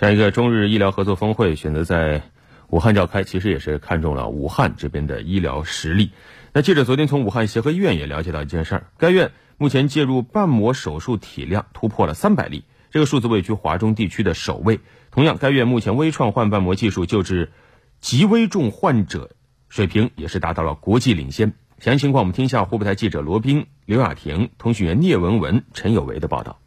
这样一个中日医疗合作峰会选择在武汉召开，其实也是看中了武汉这边的医疗实力。那记者昨天从武汉协和医院也了解到一件事儿，该院目前介入瓣膜手术体量突破了三百例，这个数字位居华中地区的首位。同样，该院目前微创换瓣膜技术救治极危重患者水平也是达到了国际领先。详细情况，我们听一下湖北台记者罗斌、刘雅婷、通讯员聂文文、陈有为的报道。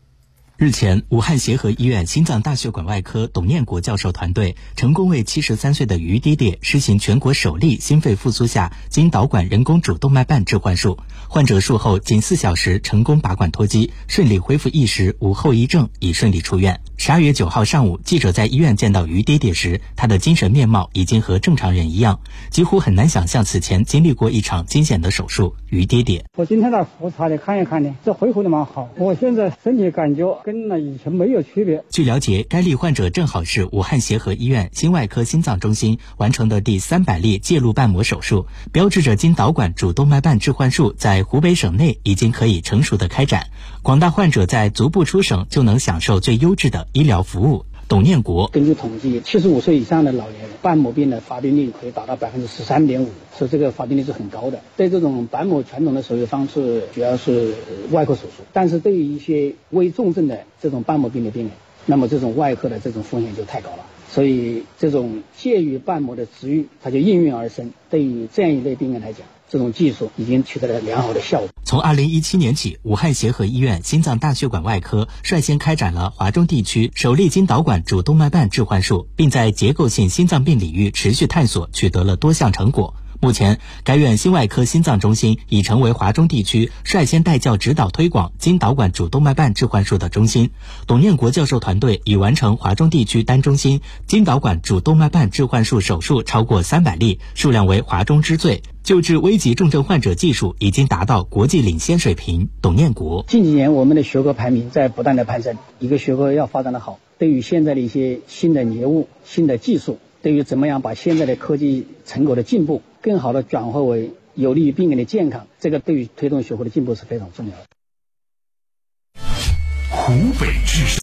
日前，武汉协和医院心脏大血管外科董念国教授团队成功为七十三岁的余爹爹施行全国首例心肺复苏下经导管人工主动脉瓣置换术。患者术后仅四小时成功拔管脱机，顺利恢复意识，无后遗症，已顺利出院。十二月九号上午，记者在医院见到于爹爹时，他的精神面貌已经和正常人一样，几乎很难想象此前经历过一场惊险的手术。于爹爹，我今天来复查的，看一看的，这恢复的蛮好，我现在身体感觉跟那以前没有区别。据了解，该例患者正好是武汉协和医院心外科心脏中心完成的第三百例介入瓣膜手术，标志着经导管主动脉瓣置换术在湖北省内已经可以成熟的开展，广大患者在足不出省就能享受最优质的医疗服务。董念国根据统计，七十五岁以上的老年人瓣膜病的发病率可以达到百分之十三点五，所以这个发病率是很高的。对这种瓣膜传统的手术方式，主要是外科手术，但是对于一些危重症的这种瓣膜病的病人，那么这种外科的这种风险就太高了。所以这种介于瓣膜的植愈，它就应运而生。对于这样一类病人来讲，这种技术已经取得了良好的效果。从二零一七年起，武汉协和医院心脏大血管外科率先开展了华中地区首例经导管主动脉瓣置换术，并在结构性心脏病领域持续探索，取得了多项成果。目前，该院心外科心脏中心已成为华中地区率先带教指导推广经导管主动脉瓣置换术的中心。董念国教授团队已完成华中地区单中心经导管主动脉瓣置换术手术超过三百例，数量为华中之最。救治危急重症患者技术已经达到国际领先水平。董念国，近几年我们的学科排名在不断的攀升，一个学科要发展的好，对于现在的一些新的业务、新的技术，对于怎么样把现在的科技成果的进步。更好的转化为有利于病人的健康，这个对于推动学科的进步是非常重要的。湖北之声。